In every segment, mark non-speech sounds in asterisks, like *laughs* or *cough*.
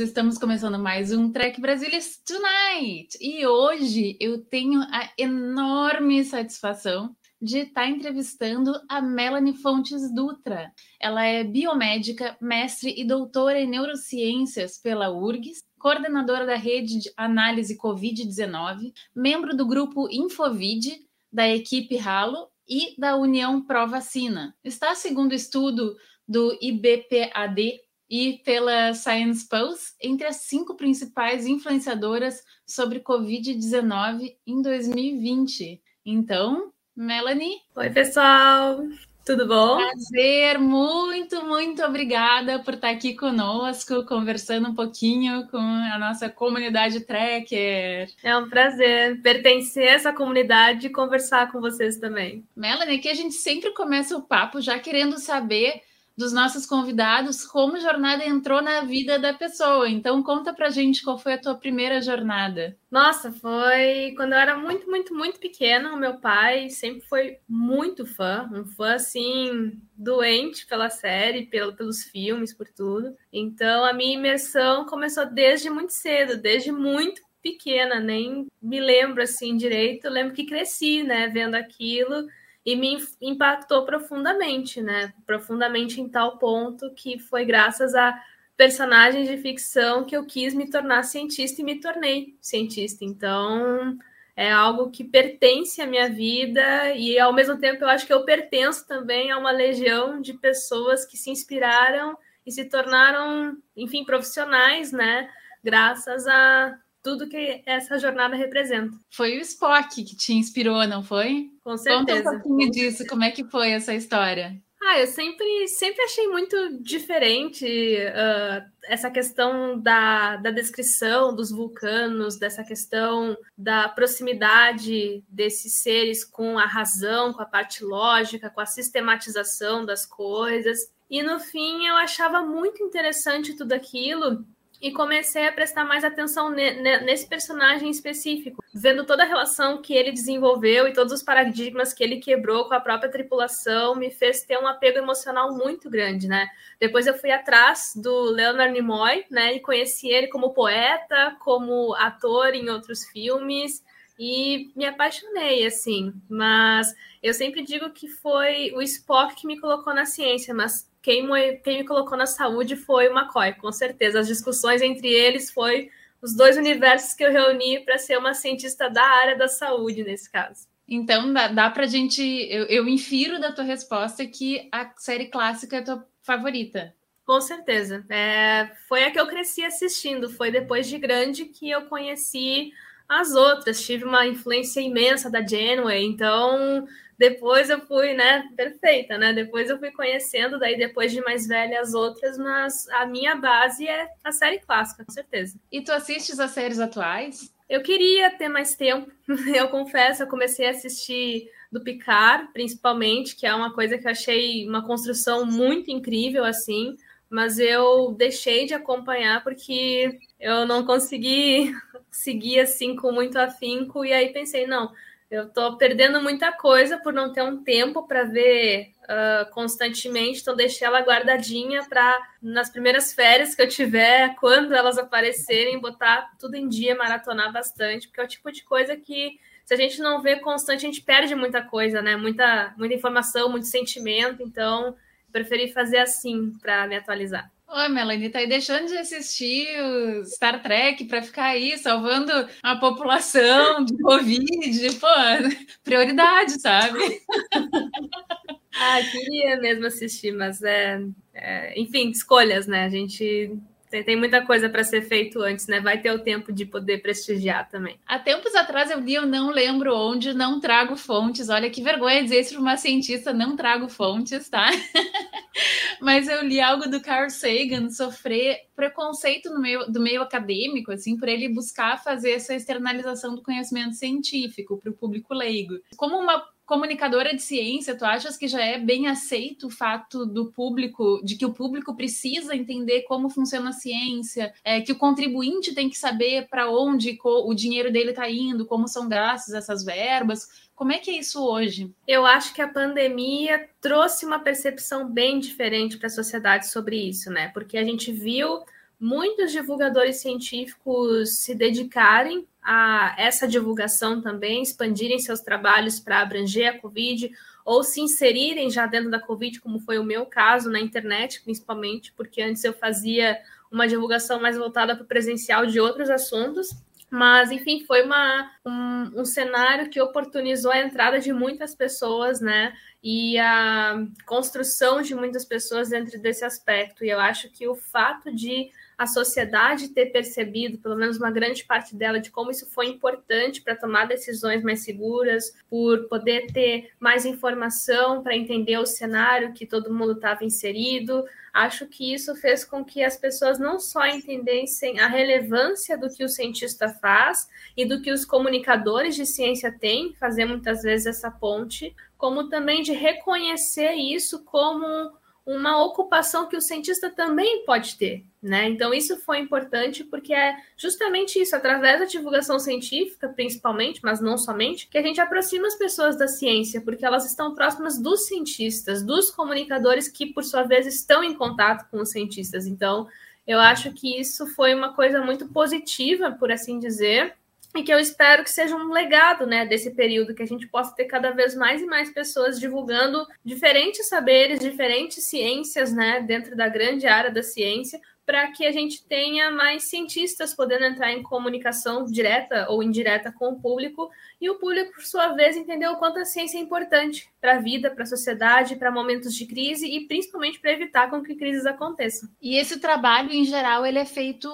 Estamos começando mais um Trek Brasilis Tonight. E hoje eu tenho a enorme satisfação de estar entrevistando a Melanie Fontes Dutra. Ela é biomédica, mestre e doutora em neurociências pela URGS, coordenadora da rede de análise Covid-19, membro do grupo Infovid, da equipe Halo e da União Pro Vacina. Está segundo estudo do IBPAD e pela Science Pulse entre as cinco principais influenciadoras sobre Covid-19 em 2020. Então, Melanie. Oi, pessoal. Tudo bom? Prazer, muito, muito obrigada por estar aqui conosco, conversando um pouquinho com a nossa comunidade Trekker. É um prazer pertencer a essa comunidade e conversar com vocês também. Melanie, aqui a gente sempre começa o papo já querendo saber dos nossos convidados como a jornada entrou na vida da pessoa. Então conta pra gente qual foi a tua primeira jornada. Nossa, foi quando eu era muito, muito, muito pequena. O meu pai sempre foi muito fã, um fã assim doente pela série, pelo, pelos filmes, por tudo. Então a minha imersão começou desde muito cedo, desde muito pequena, nem me lembro assim direito. Eu lembro que cresci, né, vendo aquilo e me impactou profundamente, né? Profundamente em tal ponto que foi graças a personagens de ficção que eu quis me tornar cientista e me tornei cientista. Então, é algo que pertence à minha vida e ao mesmo tempo eu acho que eu pertenço também a uma legião de pessoas que se inspiraram e se tornaram, enfim, profissionais, né? Graças a tudo que essa jornada representa. Foi o Spock que te inspirou, não foi? Com certeza. Conta um pouquinho disso, como é que foi essa história? Ah, eu sempre, sempre achei muito diferente uh, essa questão da, da descrição dos vulcanos, dessa questão da proximidade desses seres com a razão, com a parte lógica, com a sistematização das coisas. E no fim eu achava muito interessante tudo aquilo e comecei a prestar mais atenção nesse personagem específico, vendo toda a relação que ele desenvolveu e todos os paradigmas que ele quebrou com a própria tripulação, me fez ter um apego emocional muito grande, né? Depois eu fui atrás do Leonard Nimoy, né, e conheci ele como poeta, como ator em outros filmes e me apaixonei, assim. Mas eu sempre digo que foi o Spock que me colocou na ciência, mas quem me, quem me colocou na saúde foi o McCoy, com certeza. As discussões entre eles foi os dois universos que eu reuni para ser uma cientista da área da saúde, nesse caso. Então, dá, dá para a gente. Eu, eu infiro da tua resposta que a série clássica é tua favorita. Com certeza. É, foi a que eu cresci assistindo. Foi depois de grande que eu conheci as outras. Tive uma influência imensa da Janeway. Então, depois eu fui, né, perfeita, né? Depois eu fui conhecendo, daí depois de mais velha as outras, mas a minha base é a série clássica, com certeza. E tu assistes as séries atuais? Eu queria ter mais tempo, *laughs* eu confesso, eu comecei a assistir do Picard, principalmente, que é uma coisa que eu achei uma construção muito incrível, assim, mas eu deixei de acompanhar porque eu não consegui *laughs* seguir assim com muito afinco, e aí pensei, não, eu estou perdendo muita coisa por não ter um tempo para ver uh, constantemente, então deixei ela guardadinha para nas primeiras férias que eu tiver, quando elas aparecerem, botar tudo em dia, maratonar bastante, porque é o tipo de coisa que se a gente não vê constante, a gente perde muita coisa, né? Muita, muita informação, muito sentimento, então preferi fazer assim para me atualizar. Oi, Melanie, tá aí deixando de assistir o Star Trek para ficar aí salvando a população de Covid. Pô, *laughs* prioridade, sabe? *laughs* ah, queria mesmo assistir, mas é, é, enfim, escolhas, né? A gente Tem, tem muita coisa para ser feito antes, né? Vai ter o tempo de poder prestigiar também. Há tempos atrás eu li, eu não lembro onde, não trago fontes. Olha que vergonha dizer isso para uma cientista, não trago fontes, tá? *laughs* Mas eu li algo do Carl Sagan sofrer preconceito no meio do meio acadêmico, assim, por ele buscar fazer essa externalização do conhecimento científico para o público leigo. Como uma comunicadora de ciência, tu achas que já é bem aceito o fato do público, de que o público precisa entender como funciona a ciência, é, que o contribuinte tem que saber para onde o dinheiro dele está indo, como são gastos essas verbas? Como é que é isso hoje? Eu acho que a pandemia trouxe uma percepção bem diferente para a sociedade sobre isso, né? Porque a gente viu muitos divulgadores científicos se dedicarem a essa divulgação também, expandirem seus trabalhos para abranger a Covid ou se inserirem já dentro da Covid, como foi o meu caso, na internet, principalmente, porque antes eu fazia uma divulgação mais voltada para o presencial de outros assuntos. Mas, enfim, foi uma, um, um cenário que oportunizou a entrada de muitas pessoas, né? E a construção de muitas pessoas dentro desse aspecto. E eu acho que o fato de a sociedade ter percebido, pelo menos uma grande parte dela, de como isso foi importante para tomar decisões mais seguras, por poder ter mais informação para entender o cenário que todo mundo estava inserido. Acho que isso fez com que as pessoas não só entendessem a relevância do que o cientista faz e do que os comunicadores de ciência têm, fazer muitas vezes essa ponte, como também de reconhecer isso como uma ocupação que o cientista também pode ter, né? Então isso foi importante porque é justamente isso, através da divulgação científica, principalmente, mas não somente, que a gente aproxima as pessoas da ciência, porque elas estão próximas dos cientistas, dos comunicadores que por sua vez estão em contato com os cientistas. Então, eu acho que isso foi uma coisa muito positiva, por assim dizer, e que eu espero que seja um legado, né, desse período, que a gente possa ter cada vez mais e mais pessoas divulgando diferentes saberes, diferentes ciências, né, dentro da grande área da ciência, para que a gente tenha mais cientistas podendo entrar em comunicação direta ou indireta com o público e o público, por sua vez, entender o quanto a ciência é importante para a vida, para a sociedade, para momentos de crise e principalmente para evitar com que crises aconteçam. E esse trabalho, em geral, ele é feito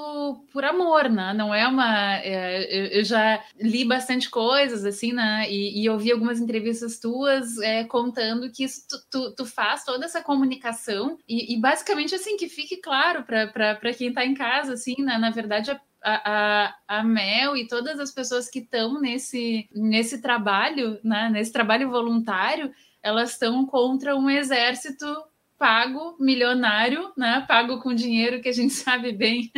por amor, né? Não é uma. É, eu já li bastante coisas, assim, né? E, e ouvi algumas entrevistas tuas é, contando que isso, tu, tu, tu, faz toda essa comunicação e, e basicamente, assim, que fique claro para quem está em casa, assim, né? na verdade, a, a, a, Mel e todas as pessoas que estão nesse, nesse trabalho, né? nesse trabalho voluntário, elas estão contra um exército pago, milionário, né? pago com dinheiro que a gente *laughs* sabe bem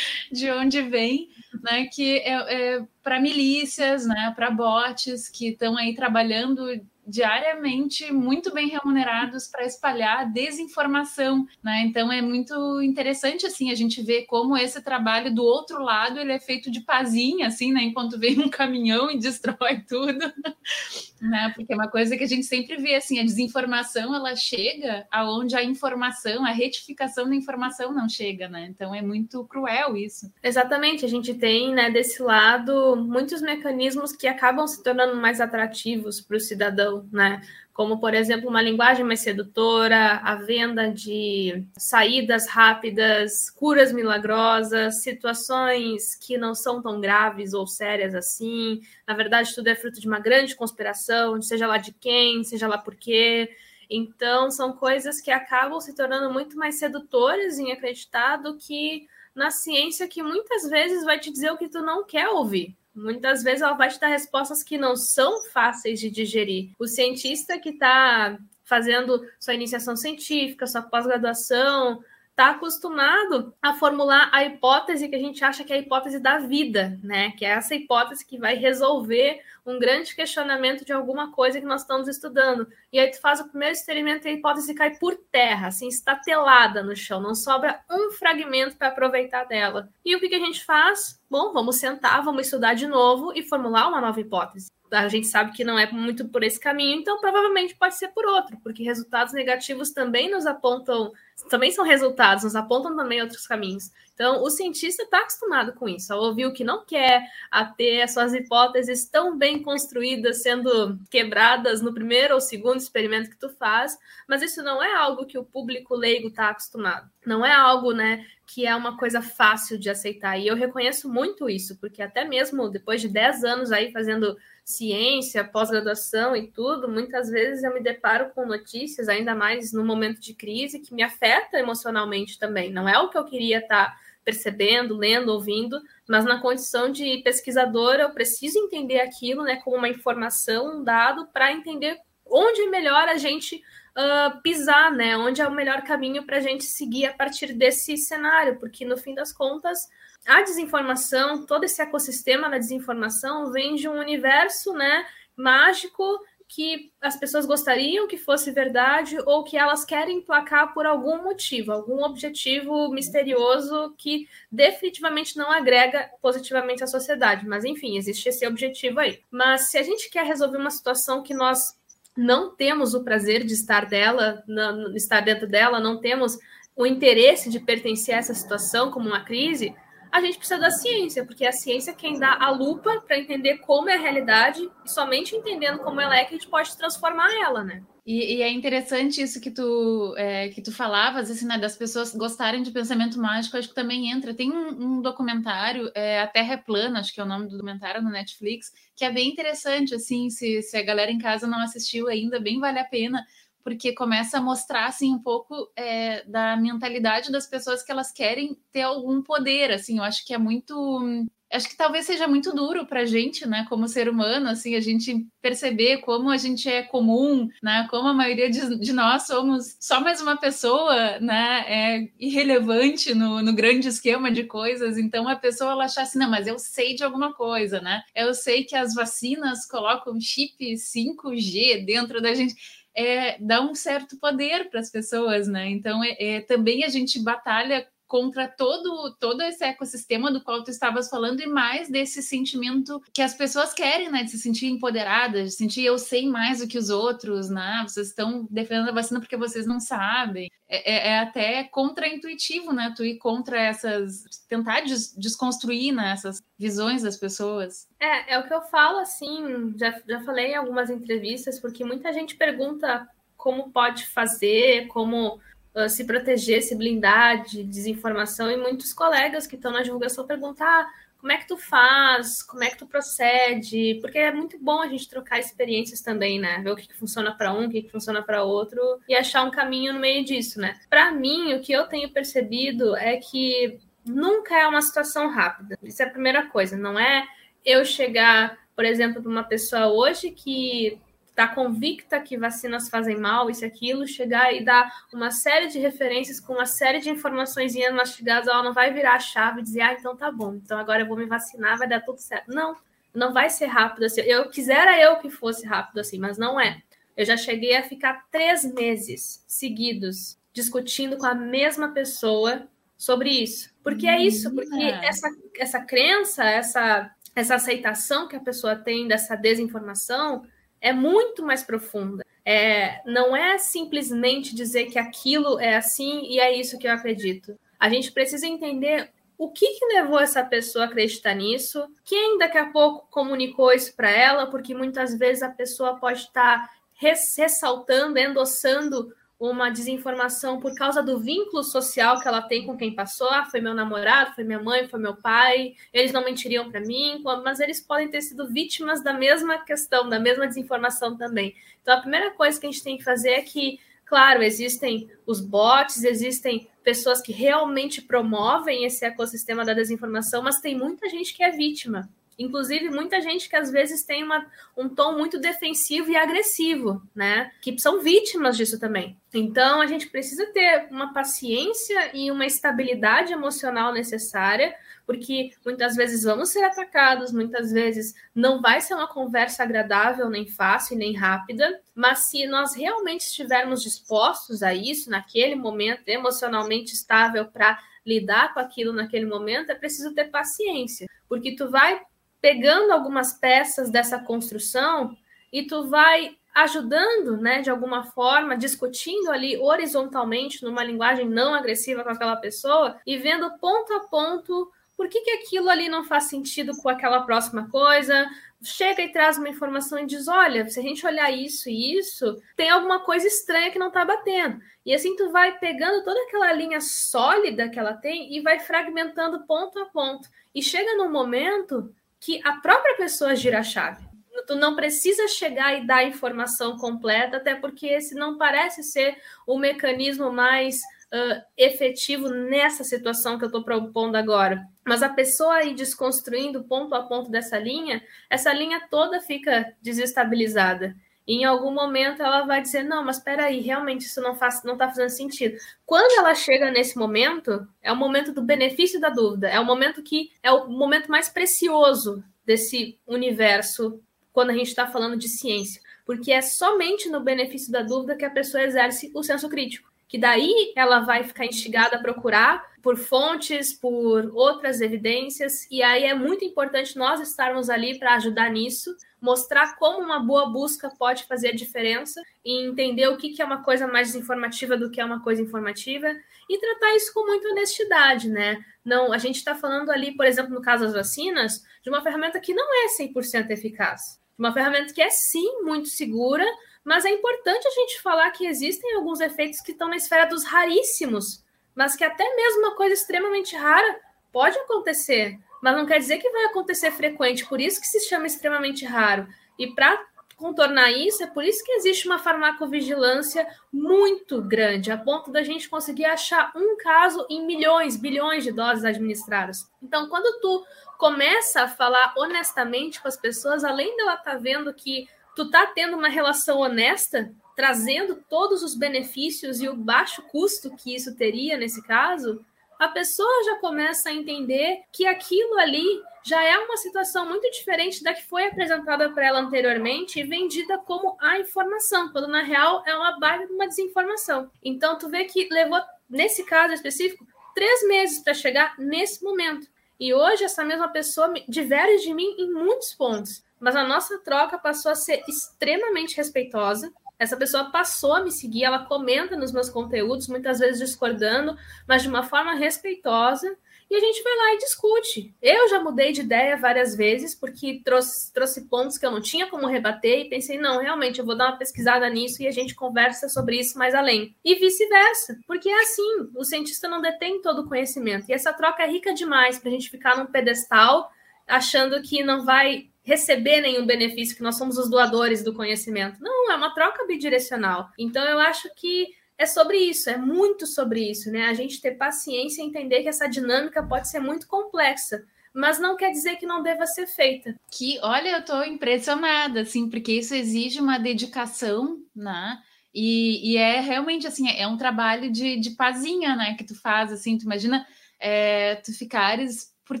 de onde vem, né? que é, é para milícias, né? para bots que estão aí trabalhando diariamente muito bem remunerados para espalhar desinformação, né? Então é muito interessante assim a gente ver como esse trabalho do outro lado ele é feito de pazinha, assim, né? Enquanto vem um caminhão e destrói tudo, *laughs* né? Porque é uma coisa que a gente sempre vê assim, a desinformação ela chega aonde a informação, a retificação da informação não chega, né? Então é muito cruel isso. Exatamente, a gente tem, né, desse lado muitos mecanismos que acabam se tornando mais atrativos para o cidadão né? Como, por exemplo, uma linguagem mais sedutora, a venda de saídas rápidas, curas milagrosas, situações que não são tão graves ou sérias assim. Na verdade, tudo é fruto de uma grande conspiração, seja lá de quem, seja lá por quê. Então, são coisas que acabam se tornando muito mais sedutoras em acreditar do que na ciência que muitas vezes vai te dizer o que tu não quer ouvir. Muitas vezes ela vai te dar respostas que não são fáceis de digerir. O cientista que está fazendo sua iniciação científica, sua pós-graduação, está acostumado a formular a hipótese que a gente acha que é a hipótese da vida, né? Que é essa hipótese que vai resolver um grande questionamento de alguma coisa que nós estamos estudando. E aí tu faz o primeiro experimento e a hipótese cai por terra, assim, estatelada no chão, não sobra um fragmento para aproveitar dela. E o que, que a gente faz? Bom, vamos sentar, vamos estudar de novo e formular uma nova hipótese a gente sabe que não é muito por esse caminho, então provavelmente pode ser por outro, porque resultados negativos também nos apontam, também são resultados, nos apontam também outros caminhos. Então, o cientista está acostumado com isso, a ouvir o que não quer, a ter as suas hipóteses tão bem construídas, sendo quebradas no primeiro ou segundo experimento que tu faz, mas isso não é algo que o público leigo está acostumado. Não é algo, né, que é uma coisa fácil de aceitar. E eu reconheço muito isso, porque até mesmo depois de 10 anos aí fazendo ciência, pós-graduação e tudo, muitas vezes eu me deparo com notícias, ainda mais no momento de crise, que me afeta emocionalmente também. Não é o que eu queria estar tá percebendo, lendo, ouvindo, mas na condição de pesquisadora eu preciso entender aquilo, né, como uma informação, um dado, para entender onde é melhor a gente uh, pisar, né? Onde é o melhor caminho para a gente seguir a partir desse cenário, porque no fim das contas a desinformação, todo esse ecossistema da desinformação vem de um universo, né, mágico que as pessoas gostariam que fosse verdade ou que elas querem placar por algum motivo, algum objetivo misterioso que definitivamente não agrega positivamente à sociedade. Mas enfim, existe esse objetivo aí. Mas se a gente quer resolver uma situação que nós não temos o prazer de estar dela, não, estar dentro dela, não temos o interesse de pertencer a essa situação como uma crise, a gente precisa da ciência, porque é a ciência quem dá a lupa para entender como é a realidade e somente entendendo como ela é que a gente pode transformar ela, né? E, e, é interessante isso que tu, é, que tu falavas, assim, né, das pessoas gostarem de pensamento mágico, acho que também entra. Tem um, um documentário, é, A Terra é Plana, acho que é o nome do documentário no Netflix, que é bem interessante, assim, se, se a galera em casa não assistiu ainda, bem vale a pena, porque começa a mostrar assim um pouco é, da mentalidade das pessoas que elas querem ter algum poder, assim, eu acho que é muito acho que talvez seja muito duro para a gente, né, como ser humano, assim, a gente perceber como a gente é comum, né, como a maioria de, de nós somos só mais uma pessoa, né, é irrelevante no, no, grande esquema de coisas. Então a pessoa ela achar assim, não, mas eu sei de alguma coisa, né? Eu sei que as vacinas colocam chip 5G dentro da gente. É, dá um certo poder para as pessoas, né? Então, é, é, também a gente batalha contra todo, todo esse ecossistema do qual tu estavas falando e mais desse sentimento que as pessoas querem, né? De se sentir empoderadas, de sentir eu sei mais do que os outros, né? Vocês estão defendendo a vacina porque vocês não sabem. É, é, é até contraintuitivo, né? Tu ir contra essas. tentar des desconstruir né? essas visões das pessoas. É, é o que eu falo, assim, já, já falei em algumas entrevistas, porque muita gente pergunta como pode fazer, como uh, se proteger, se blindar de desinformação, e muitos colegas que estão na divulgação perguntam ah, como é que tu faz, como é que tu procede, porque é muito bom a gente trocar experiências também, né? Ver o que, que funciona para um, o que, que funciona para outro e achar um caminho no meio disso, né? Para mim, o que eu tenho percebido é que nunca é uma situação rápida. Isso é a primeira coisa, não é eu chegar, por exemplo, para uma pessoa hoje que está convicta que vacinas fazem mal, isso e aquilo, chegar e dar uma série de referências com uma série de informações mastigadas, ela não vai virar a chave e dizer, ah, então tá bom, então agora eu vou me vacinar, vai dar tudo certo. Não, não vai ser rápido assim. Eu quisera eu que fosse rápido assim, mas não é. Eu já cheguei a ficar três meses seguidos discutindo com a mesma pessoa sobre isso. Porque é isso, porque essa, essa crença, essa, essa aceitação que a pessoa tem dessa desinformação é muito mais profunda. É, não é simplesmente dizer que aquilo é assim e é isso que eu acredito. A gente precisa entender o que, que levou essa pessoa a acreditar nisso, quem daqui a pouco comunicou isso para ela, porque muitas vezes a pessoa pode estar ressaltando, endossando uma desinformação por causa do vínculo social que ela tem com quem passou. Ah, foi meu namorado, foi minha mãe, foi meu pai. Eles não mentiriam para mim, mas eles podem ter sido vítimas da mesma questão, da mesma desinformação também. Então, a primeira coisa que a gente tem que fazer é que, claro, existem os bots, existem pessoas que realmente promovem esse ecossistema da desinformação, mas tem muita gente que é vítima. Inclusive, muita gente que às vezes tem uma, um tom muito defensivo e agressivo, né? Que são vítimas disso também. Então, a gente precisa ter uma paciência e uma estabilidade emocional necessária, porque muitas vezes vamos ser atacados, muitas vezes não vai ser uma conversa agradável, nem fácil, nem rápida, mas se nós realmente estivermos dispostos a isso, naquele momento, emocionalmente estável para lidar com aquilo naquele momento, é preciso ter paciência, porque tu vai pegando algumas peças dessa construção e tu vai ajudando, né, de alguma forma, discutindo ali horizontalmente, numa linguagem não agressiva com aquela pessoa, e vendo ponto a ponto por que, que aquilo ali não faz sentido com aquela próxima coisa, chega e traz uma informação e diz: olha, se a gente olhar isso e isso, tem alguma coisa estranha que não está batendo. E assim tu vai pegando toda aquela linha sólida que ela tem e vai fragmentando ponto a ponto. E chega num momento que a própria pessoa gira a chave tu não precisa chegar e dar a informação completa, até porque esse não parece ser o mecanismo mais uh, efetivo nessa situação que eu estou propondo agora. Mas a pessoa aí desconstruindo ponto a ponto dessa linha, essa linha toda fica desestabilizada. Em algum momento ela vai dizer: não, mas espera aí, realmente isso não faz, não está fazendo sentido. Quando ela chega nesse momento, é o momento do benefício da dúvida, é o momento que é o momento mais precioso desse universo quando a gente está falando de ciência, porque é somente no benefício da dúvida que a pessoa exerce o senso crítico. Que daí ela vai ficar instigada a procurar por fontes, por outras evidências, e aí é muito importante nós estarmos ali para ajudar nisso, mostrar como uma boa busca pode fazer a diferença e entender o que, é uma coisa mais desinformativa do que é uma coisa informativa e tratar isso com muita honestidade, né? Não, a gente está falando ali, por exemplo, no caso das vacinas, de uma ferramenta que não é 100% eficaz. Uma ferramenta que é sim muito segura, mas é importante a gente falar que existem alguns efeitos que estão na esfera dos raríssimos, mas que até mesmo uma coisa extremamente rara pode acontecer, mas não quer dizer que vai acontecer frequente, por isso que se chama extremamente raro. E para contornar isso, é por isso que existe uma farmacovigilância muito grande, a ponto da gente conseguir achar um caso em milhões, bilhões de doses administradas. Então, quando tu começa a falar honestamente com as pessoas, além dela estar tá vendo que tu tá tendo uma relação honesta, trazendo todos os benefícios e o baixo custo que isso teria nesse caso, a pessoa já começa a entender que aquilo ali já é uma situação muito diferente da que foi apresentada para ela anteriormente e vendida como a informação, quando na real é uma baita de uma desinformação. Então tu vê que levou, nesse caso específico, três meses para chegar nesse momento. E hoje essa mesma pessoa diverge de mim em muitos pontos, mas a nossa troca passou a ser extremamente respeitosa. Essa pessoa passou a me seguir, ela comenta nos meus conteúdos, muitas vezes discordando, mas de uma forma respeitosa e a gente vai lá e discute. Eu já mudei de ideia várias vezes, porque trouxe, trouxe pontos que eu não tinha como rebater e pensei, não, realmente, eu vou dar uma pesquisada nisso e a gente conversa sobre isso mais além. E vice-versa, porque é assim, o cientista não detém todo o conhecimento. E essa troca é rica demais para a gente ficar num pedestal achando que não vai receber nenhum benefício, que nós somos os doadores do conhecimento. Não, é uma troca bidirecional. Então, eu acho que é sobre isso, é muito sobre isso, né? A gente ter paciência e entender que essa dinâmica pode ser muito complexa, mas não quer dizer que não deva ser feita. Que, olha, eu estou impressionada, assim, porque isso exige uma dedicação, né? E, e, é realmente assim, é um trabalho de, de pazinha, né? Que tu faz, assim, tu imagina é, tu ficares por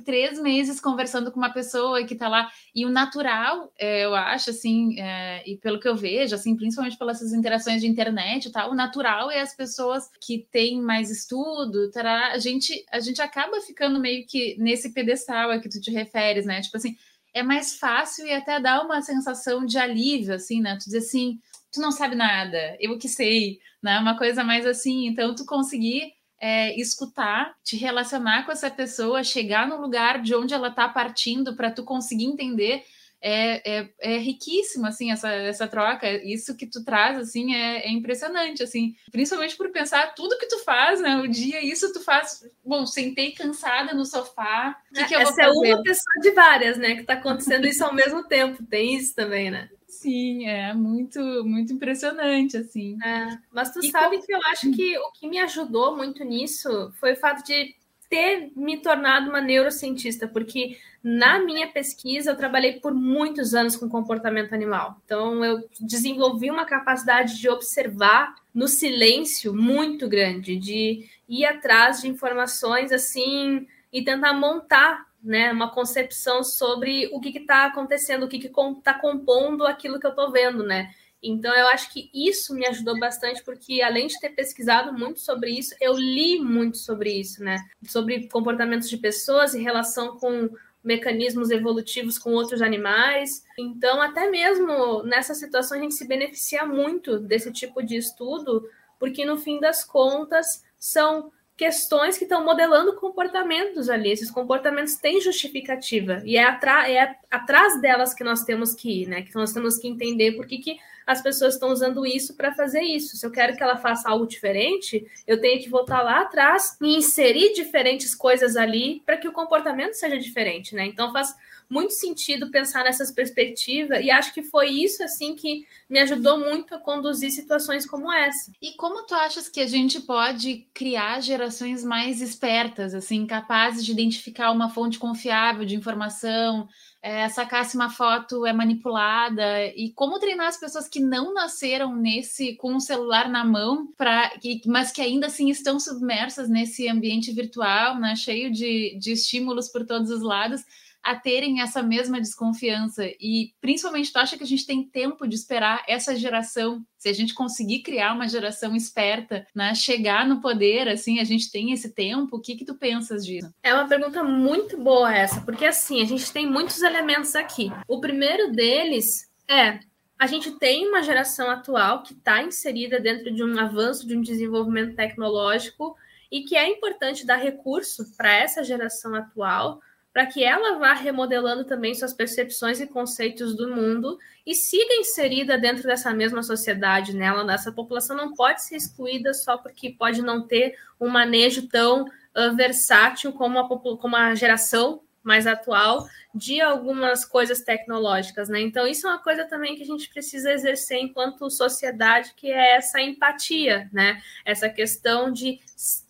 três meses conversando com uma pessoa que está lá. E o natural, é, eu acho, assim, é, e pelo que eu vejo, assim, principalmente pelas interações de internet e tal, o natural é as pessoas que têm mais estudo, tará, a gente, a gente acaba ficando meio que nesse pedestal a que tu te referes, né? Tipo assim, é mais fácil e até dá uma sensação de alívio, assim, né? Tu dizer assim, tu não sabe nada, eu que sei, né? Uma coisa mais assim, então tu conseguir é, escutar, te relacionar com essa pessoa, chegar no lugar de onde ela está partindo para tu conseguir entender. É, é, é, riquíssimo, assim, essa, essa troca. Isso que tu traz, assim, é, é, impressionante, assim. Principalmente por pensar tudo que tu faz, né? O dia, isso tu faz... Bom, sentei cansada no sofá. Que que Essa é uma pessoa de várias, né? Que tá acontecendo isso ao mesmo tempo. Tem isso também, né? Sim, é muito, muito impressionante, assim. É, mas tu e sabe como... que eu acho que o que me ajudou muito nisso foi o fato de ter me tornado uma neurocientista, porque na minha pesquisa eu trabalhei por muitos anos com comportamento animal. Então eu desenvolvi uma capacidade de observar no silêncio muito grande, de ir atrás de informações assim e tentar montar né, uma concepção sobre o que está acontecendo, o que está compondo aquilo que eu estou vendo, né? Então eu acho que isso me ajudou bastante, porque além de ter pesquisado muito sobre isso, eu li muito sobre isso, né? Sobre comportamentos de pessoas em relação com mecanismos evolutivos com outros animais. Então, até mesmo nessa situação, a gente se beneficia muito desse tipo de estudo, porque no fim das contas são questões que estão modelando comportamentos ali. Esses comportamentos têm justificativa e é, é atrás delas que nós temos que ir, né? Que nós temos que entender por que, que as pessoas estão usando isso para fazer isso. Se eu quero que ela faça algo diferente, eu tenho que voltar lá atrás e inserir diferentes coisas ali para que o comportamento seja diferente, né? Então faz muito sentido pensar nessas perspectivas e acho que foi isso assim que me ajudou muito a conduzir situações como essa. E como tu achas que a gente pode criar gerações mais espertas, assim, capazes de identificar uma fonte confiável de informação, é, sacar se uma foto é manipulada e como treinar as pessoas que não nasceram nesse com o celular na mão para mas que ainda assim estão submersas nesse ambiente virtual, né, cheio de, de estímulos por todos os lados a terem essa mesma desconfiança. E principalmente, tu acha que a gente tem tempo de esperar essa geração? Se a gente conseguir criar uma geração esperta, né, chegar no poder, assim, a gente tem esse tempo? O que que tu pensas disso? É uma pergunta muito boa essa, porque assim, a gente tem muitos elementos aqui. O primeiro deles é a gente tem uma geração atual que está inserida dentro de um avanço, de um desenvolvimento tecnológico e que é importante dar recurso para essa geração atual para que ela vá remodelando também suas percepções e conceitos do mundo e siga inserida dentro dessa mesma sociedade. Nela, né? essa população não pode ser excluída só porque pode não ter um manejo tão uh, versátil como a, como a geração mais atual de algumas coisas tecnológicas, né? Então, isso é uma coisa também que a gente precisa exercer enquanto sociedade, que é essa empatia, né? Essa questão de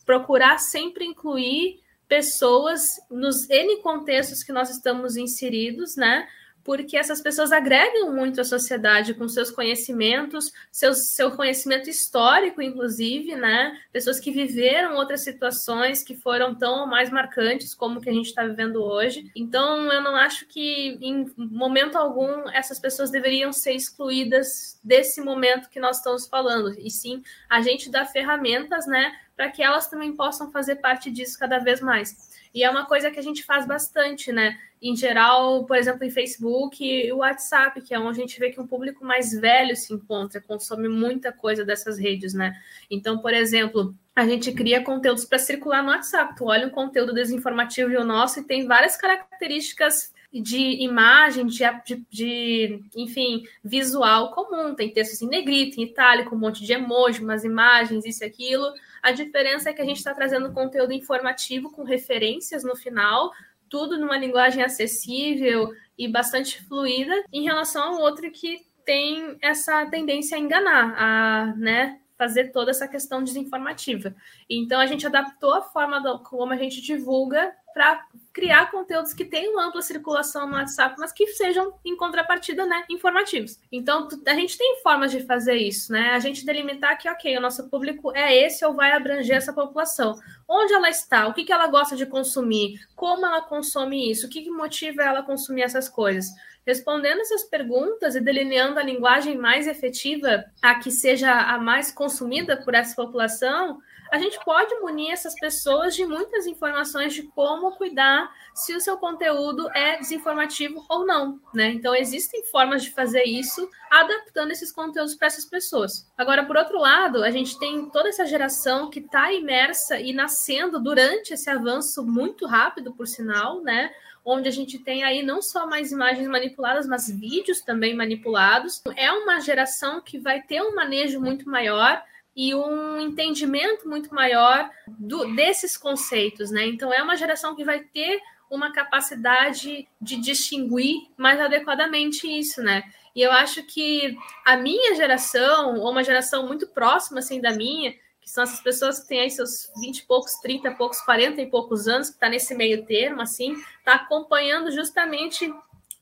procurar sempre incluir pessoas nos N contextos que nós estamos inseridos, né? Porque essas pessoas agregam muito à sociedade com seus conhecimentos, seus, seu conhecimento histórico, inclusive, né? Pessoas que viveram outras situações que foram tão mais marcantes como que a gente está vivendo hoje. Então, eu não acho que, em momento algum, essas pessoas deveriam ser excluídas desse momento que nós estamos falando. E sim, a gente dá ferramentas, né? Para que elas também possam fazer parte disso cada vez mais. E é uma coisa que a gente faz bastante, né? Em geral, por exemplo, em Facebook e WhatsApp, que é onde a gente vê que um público mais velho se encontra, consome muita coisa dessas redes, né? Então, por exemplo, a gente cria conteúdos para circular no WhatsApp. Tu olha um conteúdo desinformativo e o nosso e tem várias características de imagem, de, de, de, enfim, visual comum. Tem textos em negrito, em itálico, um monte de emoji, umas imagens, isso e aquilo. A diferença é que a gente está trazendo conteúdo informativo com referências no final, tudo numa linguagem acessível e bastante fluida, em relação ao outro que tem essa tendência a enganar, a, né, fazer toda essa questão desinformativa. Então a gente adaptou a forma do, como a gente divulga para criar conteúdos que tenham ampla circulação no WhatsApp, mas que sejam em contrapartida, né, informativos. Então a gente tem formas de fazer isso, né? A gente delimitar que, ok, o nosso público é esse ou vai abranger essa população. Onde ela está? O que, que ela gosta de consumir? Como ela consome isso? O que, que motiva ela a consumir essas coisas? Respondendo essas perguntas e delineando a linguagem mais efetiva, a que seja a mais consumida por essa população, a gente pode munir essas pessoas de muitas informações de como cuidar se o seu conteúdo é desinformativo ou não, né? Então existem formas de fazer isso adaptando esses conteúdos para essas pessoas. Agora, por outro lado, a gente tem toda essa geração que está imersa e nascendo durante esse avanço muito rápido, por sinal, né? Onde a gente tem aí não só mais imagens manipuladas, mas vídeos também manipulados. É uma geração que vai ter um manejo muito maior e um entendimento muito maior do, desses conceitos, né? Então é uma geração que vai ter uma capacidade de distinguir mais adequadamente isso, né? E eu acho que a minha geração, ou uma geração muito próxima assim da minha, que são essas pessoas que têm aí seus 20 e poucos, 30 e poucos, 40 e poucos anos, que está nesse meio termo, assim, está acompanhando justamente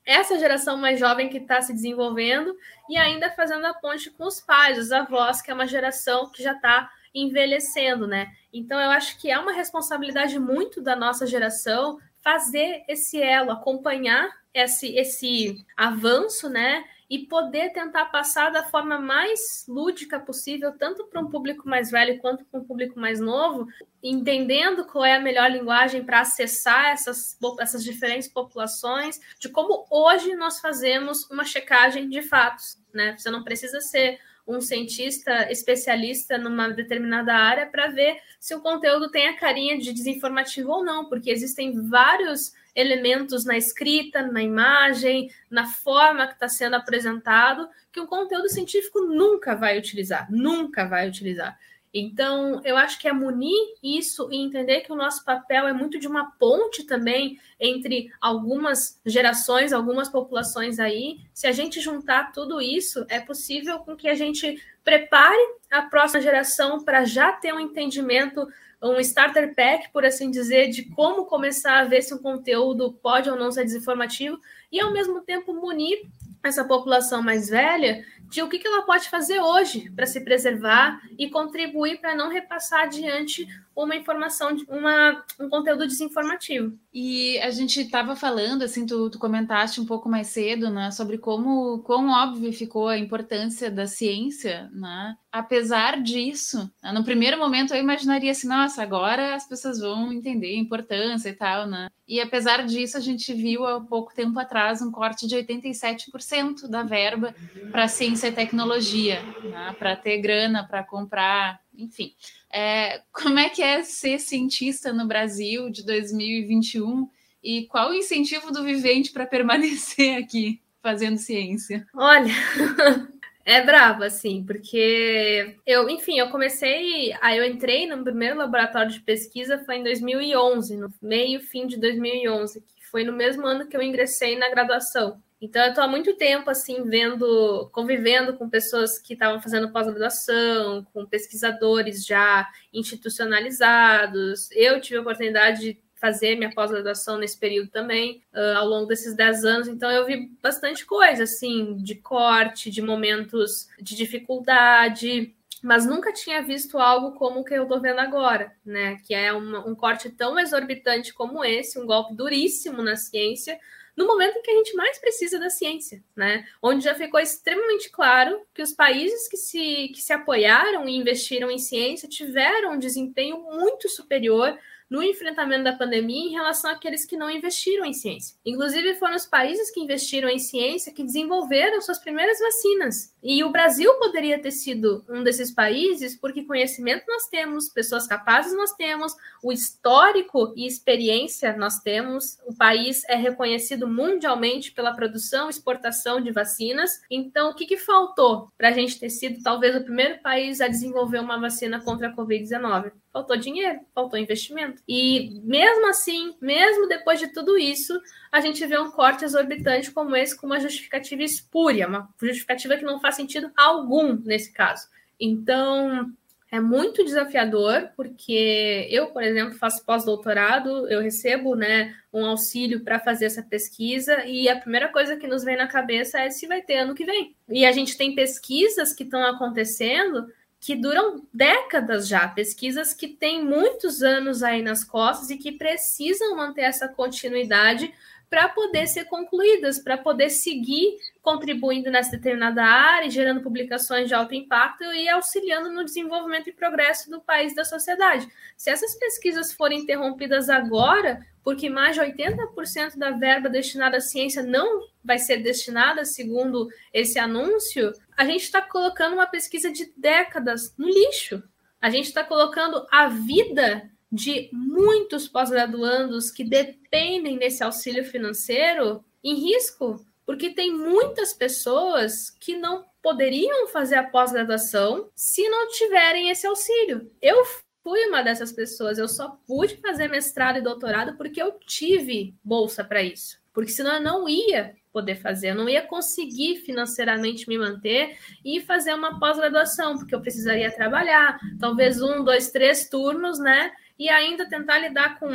essa geração mais jovem que está se desenvolvendo e ainda fazendo a ponte com os pais, os avós, que é uma geração que já está envelhecendo, né? Então eu acho que é uma responsabilidade muito da nossa geração fazer esse elo, acompanhar esse, esse avanço, né? E poder tentar passar da forma mais lúdica possível, tanto para um público mais velho quanto para um público mais novo, entendendo qual é a melhor linguagem para acessar essas, essas diferentes populações, de como hoje nós fazemos uma checagem de fatos. Né? Você não precisa ser um cientista especialista numa determinada área para ver se o conteúdo tem a carinha de desinformativo ou não, porque existem vários elementos na escrita, na imagem, na forma que está sendo apresentado, que o conteúdo científico nunca vai utilizar, nunca vai utilizar. Então, eu acho que é munir isso e entender que o nosso papel é muito de uma ponte também entre algumas gerações, algumas populações aí. Se a gente juntar tudo isso, é possível com que a gente prepare a próxima geração para já ter um entendimento, um starter pack, por assim dizer, de como começar a ver se um conteúdo pode ou não ser desinformativo e, ao mesmo tempo, munir essa população mais velha de o que, ela pode fazer hoje para se preservar e contribuir para não repassar adiante uma informação, uma, um conteúdo desinformativo. E a gente estava falando, assim, tu, tu, comentaste um pouco mais cedo, né, sobre como quão óbvio ficou a importância da ciência, né? Apesar disso, né, no primeiro momento eu imaginaria assim, nossa, agora as pessoas vão entender a importância e tal, né? E apesar disso, a gente viu há pouco tempo atrás um corte de 87% da verba para ciência e tecnologia, né, para ter grana para comprar, enfim. É, como é que é ser cientista no Brasil de 2021 e qual o incentivo do vivente para *laughs* permanecer aqui fazendo ciência? Olha, *laughs* é bravo, assim, porque eu, enfim, eu comecei, aí eu entrei no primeiro laboratório de pesquisa foi em 2011, no meio fim de 2011, que foi no mesmo ano que eu ingressei na graduação. Então, eu estou há muito tempo, assim, vendo, convivendo com pessoas que estavam fazendo pós-graduação, com pesquisadores já institucionalizados. Eu tive a oportunidade de fazer minha pós-graduação nesse período também, uh, ao longo desses 10 anos. Então, eu vi bastante coisa, assim, de corte, de momentos de dificuldade, mas nunca tinha visto algo como o que eu estou vendo agora, né? Que é uma, um corte tão exorbitante como esse, um golpe duríssimo na ciência, no momento em que a gente mais precisa da ciência, né? Onde já ficou extremamente claro que os países que se, que se apoiaram e investiram em ciência tiveram um desempenho muito superior no enfrentamento da pandemia em relação àqueles que não investiram em ciência. Inclusive, foram os países que investiram em ciência que desenvolveram suas primeiras vacinas. E o Brasil poderia ter sido um desses países, porque conhecimento nós temos, pessoas capazes nós temos, o histórico e experiência nós temos. O país é reconhecido mundialmente pela produção e exportação de vacinas. Então, o que, que faltou para a gente ter sido talvez o primeiro país a desenvolver uma vacina contra a Covid-19? Faltou dinheiro, faltou investimento. E mesmo assim, mesmo depois de tudo isso, a gente vê um corte exorbitante como esse com uma justificativa espúria, uma justificativa que não faz sentido algum nesse caso. Então, é muito desafiador, porque eu, por exemplo, faço pós-doutorado, eu recebo né, um auxílio para fazer essa pesquisa, e a primeira coisa que nos vem na cabeça é se vai ter ano que vem. E a gente tem pesquisas que estão acontecendo que duram décadas já, pesquisas que têm muitos anos aí nas costas e que precisam manter essa continuidade para poder ser concluídas, para poder seguir contribuindo nessa determinada área, gerando publicações de alto impacto e auxiliando no desenvolvimento e progresso do país e da sociedade. Se essas pesquisas forem interrompidas agora, porque mais de 80% da verba destinada à ciência não vai ser destinada, segundo esse anúncio, a gente está colocando uma pesquisa de décadas no lixo. A gente está colocando a vida de muitos pós-graduandos que dependem desse auxílio financeiro em risco, porque tem muitas pessoas que não poderiam fazer a pós-graduação se não tiverem esse auxílio. Eu fui uma dessas pessoas, eu só pude fazer mestrado e doutorado porque eu tive bolsa para isso, porque senão eu não ia poder fazer. Eu não ia conseguir financeiramente me manter e fazer uma pós-graduação, porque eu precisaria trabalhar, talvez um, dois, três turnos, né? E ainda tentar lidar com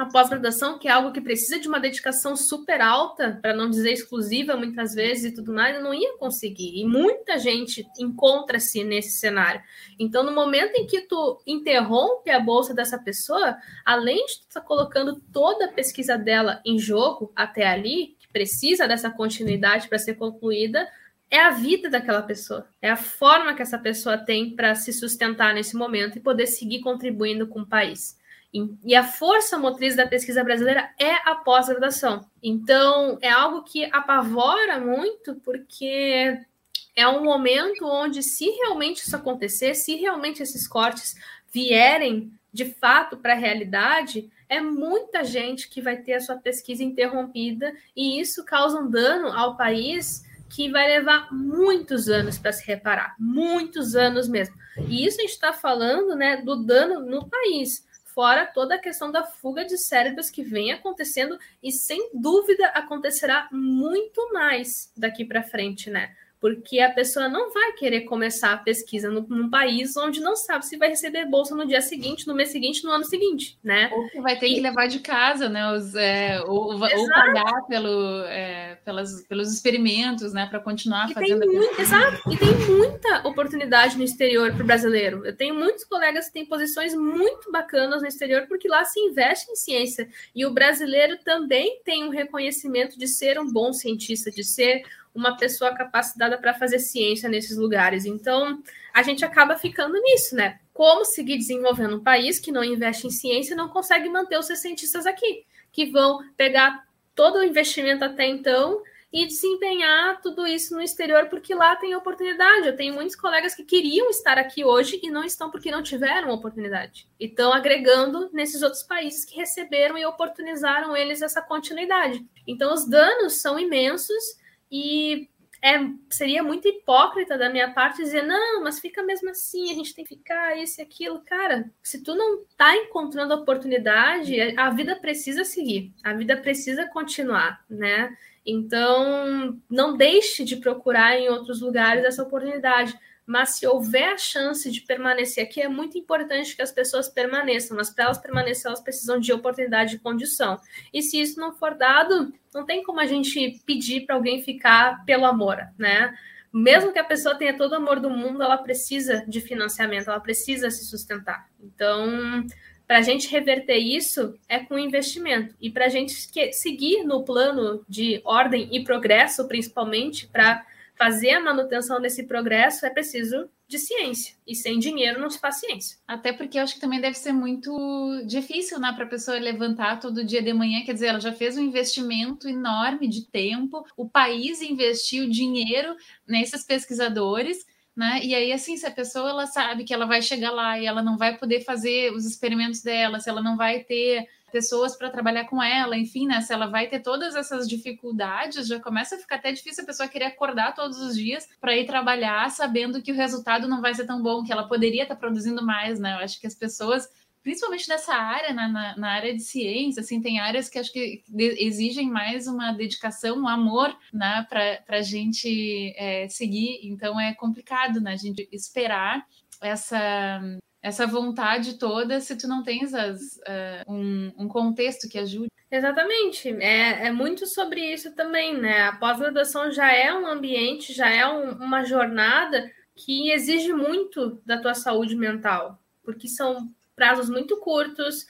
a pós-graduação, que é algo que precisa de uma dedicação super alta, para não dizer exclusiva muitas vezes e tudo mais, eu não ia conseguir. E muita gente encontra-se nesse cenário. Então, no momento em que tu interrompe a bolsa dessa pessoa, além de tu estar tá colocando toda a pesquisa dela em jogo até ali, precisa dessa continuidade para ser concluída, é a vida daquela pessoa, é a forma que essa pessoa tem para se sustentar nesse momento e poder seguir contribuindo com o país. E a força motriz da pesquisa brasileira é a pós-graduação. Então, é algo que apavora muito, porque é um momento onde, se realmente isso acontecer, se realmente esses cortes vierem de fato para a realidade, é muita gente que vai ter a sua pesquisa interrompida e isso causa um dano ao país que vai levar muitos anos para se reparar, muitos anos mesmo. E isso a gente está falando né, do dano no país, fora toda a questão da fuga de cérebros que vem acontecendo e sem dúvida acontecerá muito mais daqui para frente, né? Porque a pessoa não vai querer começar a pesquisa no, num país onde não sabe se vai receber bolsa no dia seguinte, no mês seguinte, no ano seguinte, né? Ou que vai ter e... que levar de casa, né? Os, é, ou, ou, pagar pelo, é, pelas, pelos experimentos, né? Para continuar e fazendo. Tem muito, exato, e tem muita oportunidade no exterior para o brasileiro. Eu tenho muitos colegas que têm posições muito bacanas no exterior, porque lá se investe em ciência. E o brasileiro também tem um reconhecimento de ser um bom cientista, de ser uma pessoa capacitada para fazer ciência nesses lugares. Então, a gente acaba ficando nisso, né? Como seguir desenvolvendo um país que não investe em ciência e não consegue manter os seus cientistas aqui, que vão pegar todo o investimento até então e desempenhar tudo isso no exterior, porque lá tem oportunidade. Eu tenho muitos colegas que queriam estar aqui hoje e não estão porque não tiveram oportunidade. E estão agregando nesses outros países que receberam e oportunizaram eles essa continuidade. Então, os danos são imensos e é, seria muito hipócrita da minha parte dizer, não, mas fica mesmo assim, a gente tem que ficar isso e aquilo. Cara, se tu não tá encontrando oportunidade, a vida precisa seguir, a vida precisa continuar, né? Então, não deixe de procurar em outros lugares essa oportunidade mas se houver a chance de permanecer aqui, é muito importante que as pessoas permaneçam, mas para elas permanecer, elas precisam de oportunidade e condição. E se isso não for dado, não tem como a gente pedir para alguém ficar pelo amor, né? Mesmo que a pessoa tenha todo o amor do mundo, ela precisa de financiamento, ela precisa se sustentar. Então, para a gente reverter isso, é com investimento. E para a gente seguir no plano de ordem e progresso, principalmente, para fazer a manutenção desse progresso é preciso de ciência. E sem dinheiro não se faz ciência. Até porque eu acho que também deve ser muito difícil, né, para a pessoa levantar todo dia de manhã. Quer dizer, ela já fez um investimento enorme de tempo, o país investiu dinheiro nesses pesquisadores. Né? E aí, assim, se a pessoa ela sabe que ela vai chegar lá e ela não vai poder fazer os experimentos dela, se ela não vai ter pessoas para trabalhar com ela, enfim, né? Se ela vai ter todas essas dificuldades, já começa a ficar até difícil a pessoa querer acordar todos os dias para ir trabalhar, sabendo que o resultado não vai ser tão bom, que ela poderia estar tá produzindo mais, né? Eu acho que as pessoas principalmente nessa área, na, na, na, área de ciência, assim, tem áreas que acho que exigem mais uma dedicação, um amor, né, para a gente é, seguir. Então é complicado, né, a gente esperar essa essa vontade toda se tu não tens as, uh, um, um, contexto que ajude. Exatamente, é, é muito sobre isso também, né? A pós-graduação já é um ambiente, já é um, uma jornada que exige muito da tua saúde mental, porque são prazos muito curtos,